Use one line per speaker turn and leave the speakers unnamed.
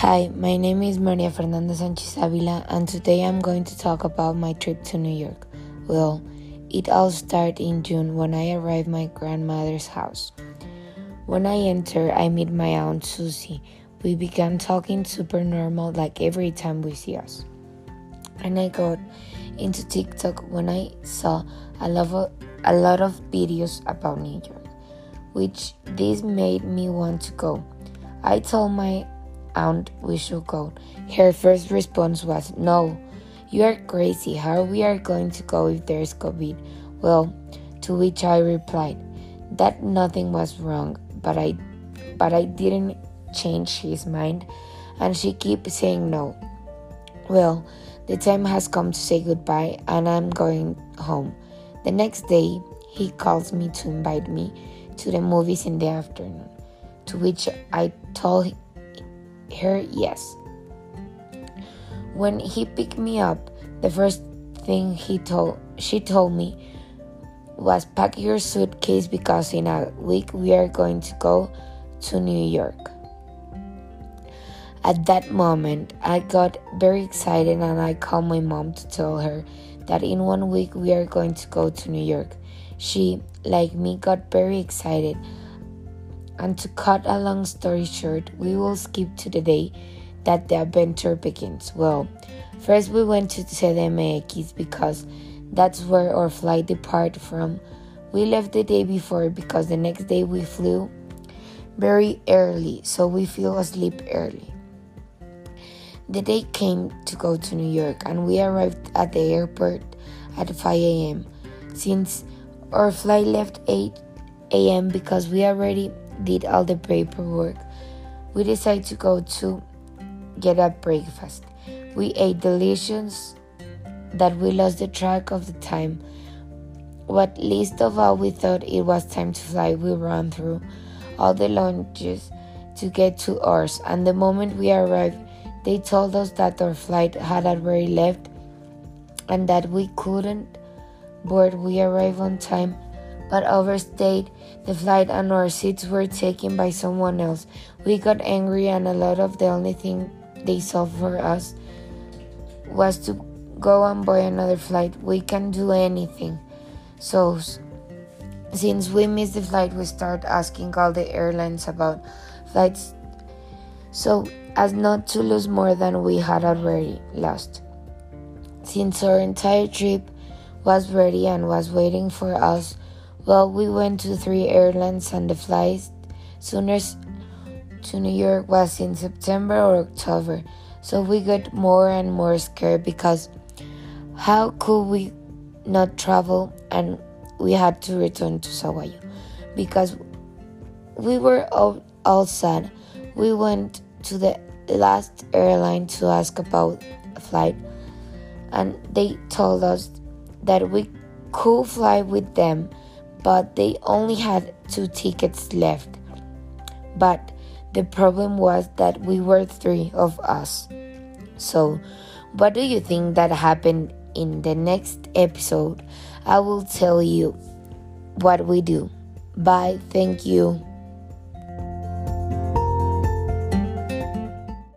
Hi, my name is Maria Fernanda Sanchez Avila, and today I'm going to talk about my trip to New York. Well, it all started in June when I arrived my grandmother's house. When I enter, I meet my aunt Susie. We began talking super normal like every time we see us. And I got into TikTok when I saw a lot of, a lot of videos about New York, which this made me want to go. I told my aunt we should go. Her first response was, No, you are crazy. How we are going to go if there's COVID? Well, to which I replied that nothing was wrong, but I but I didn't change his mind and she kept saying no. Well, the time has come to say goodbye and I'm going home. The next day, he calls me to invite me to the movies in the afternoon, to which I told her yes. When he picked me up, the first thing he told she told me was pack your suitcase because in a week we are going to go to New York. At that moment, I got very excited and I called my mom to tell her that in one week we are going to go to New York. She, like me, got very excited. And to cut a long story short, we will skip to the day that the adventure begins. Well, first we went to CDMX because that's where our flight departed from. We left the day before because the next day we flew very early, so we fell asleep early. The day came to go to New York, and we arrived at the airport at 5 a.m. Since our flight left 8 a.m. because we already did all the paperwork, we decided to go to get a breakfast. We ate delicious that we lost the track of the time. What least of all we thought it was time to fly, we ran through all the lounges to get to ours, and the moment we arrived, they told us that our flight had already left and that we couldn't board. We arrived on time but overstayed the flight and our seats were taken by someone else. We got angry and a lot of the only thing they saw for us was to go and buy another flight. We can do anything. So since we missed the flight, we started asking all the airlines about flights so as not to lose more than we had already lost. Since our entire trip was ready and was waiting for us, well, we went to three airlines and the flight soonest to New York was in September or October. So we got more and more scared because how could we not travel and we had to return to Sahuayo because we were all, all sad. We went to the last airline to ask about a flight and they told us that we could fly with them but they only had two tickets left. But the problem was that we were three of us. So, what do you think that happened in the next episode? I will tell you what we do. Bye. Thank you.